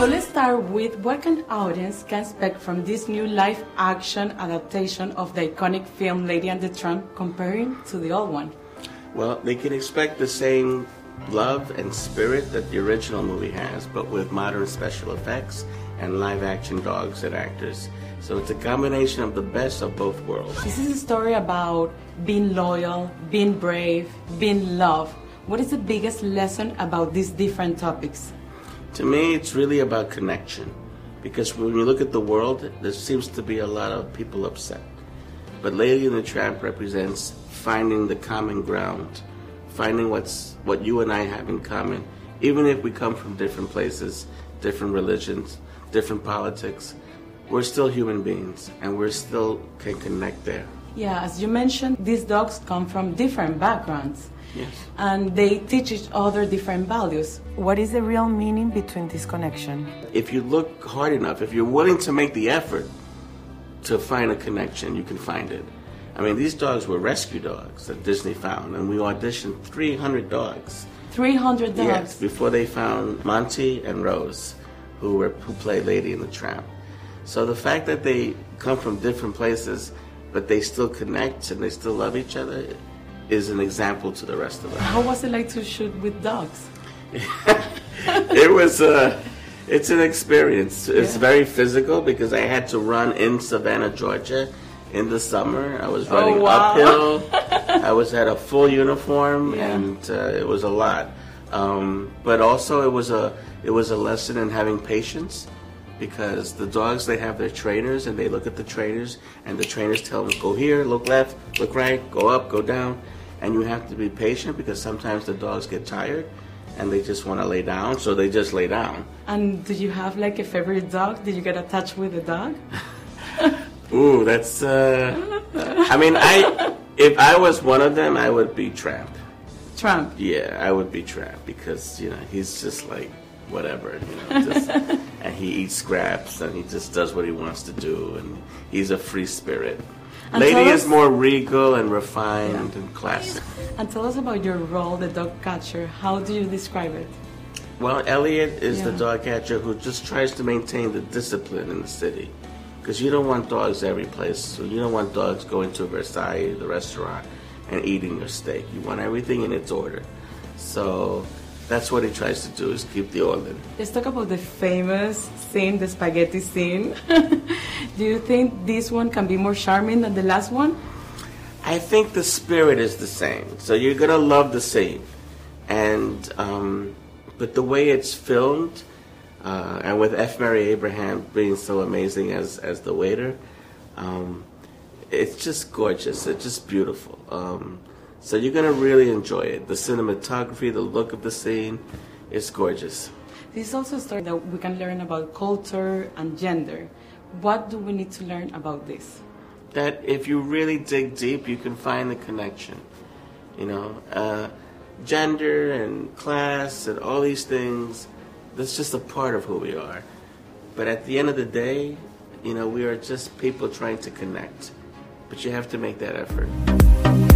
So let's start with what can audience can expect from this new live action adaptation of the iconic film Lady and the Tramp comparing to the old one. Well, they can expect the same love and spirit that the original movie has, but with modern special effects and live action dogs and actors. So it's a combination of the best of both worlds. This is a story about being loyal, being brave, being loved. What is the biggest lesson about these different topics? To me, it's really about connection. Because when you look at the world, there seems to be a lot of people upset. But Lady and the Tramp represents finding the common ground, finding what's what you and I have in common, even if we come from different places, different religions, different politics. We're still human beings, and we're still can connect there. Yeah, as you mentioned, these dogs come from different backgrounds. Yes. And they teach each other different values. What is the real meaning between this connection? If you look hard enough, if you're willing to make the effort to find a connection, you can find it. I mean, these dogs were rescue dogs that Disney found, and we auditioned 300 dogs. 300 dogs. Yes, before they found Monty and Rose, who were who played Lady in the Tramp. So the fact that they come from different places, but they still connect and they still love each other, is an example to the rest of us. How was it like to shoot with dogs? it was a, it's an experience. It's Yeah. very physical because I had to run in Savannah, Georgia, in the summer. I was running Oh, wow. uphill. I was at a full uniform, Yeah. and uh, it was a lot. Um, but also, it was a it was a lesson in having patience because the dogs they have their trainers and they look at the trainers and the trainers tell them go here, look left, look right, go up, go down, and you have to be patient because sometimes the dogs get tired and they just want to lay down, so they just lay down. And do you have like a favorite dog? Did you get attached with a dog? Ooh, that's. Uh, I mean, I if I was one of them, I would be Tramp. Trump. Yeah, I would be Tramp because you know he's just like whatever, you know, just, and he eats scraps and he just does what he wants to do, and he's a free spirit. And Lady tell is more regal and refined and classic. And tell us about your role, the dog catcher. How do you describe it? Well, Elliot is the dog catcher who just tries to maintain the discipline in the city. Because you don't want dogs every place. So you don't want dogs going to Versailles, the restaurant, and eating your steak. You want everything in its order. So that's what he tries to do is keep the order. Let's talk about the famous scene, the spaghetti scene. do you think this one can be more charming than the last one? I think the spirit is the same. So you're gonna love the scene, and um, but the way it's filmed, uh, and with F. Murray Abraham being so amazing as as the waiter, um, it's just gorgeous. It's just beautiful. Um, so you're gonna really enjoy it. The cinematography, the look of the scene, it's gorgeous. This is also a story that we can learn about culture and gender. What do we need to learn about this? that if you really dig deep, you can find the connection. You know, uh, gender and class and all these things, that's just a part of who we are. But at the end of the day, you know, we are just people trying to connect. But you have to make that effort.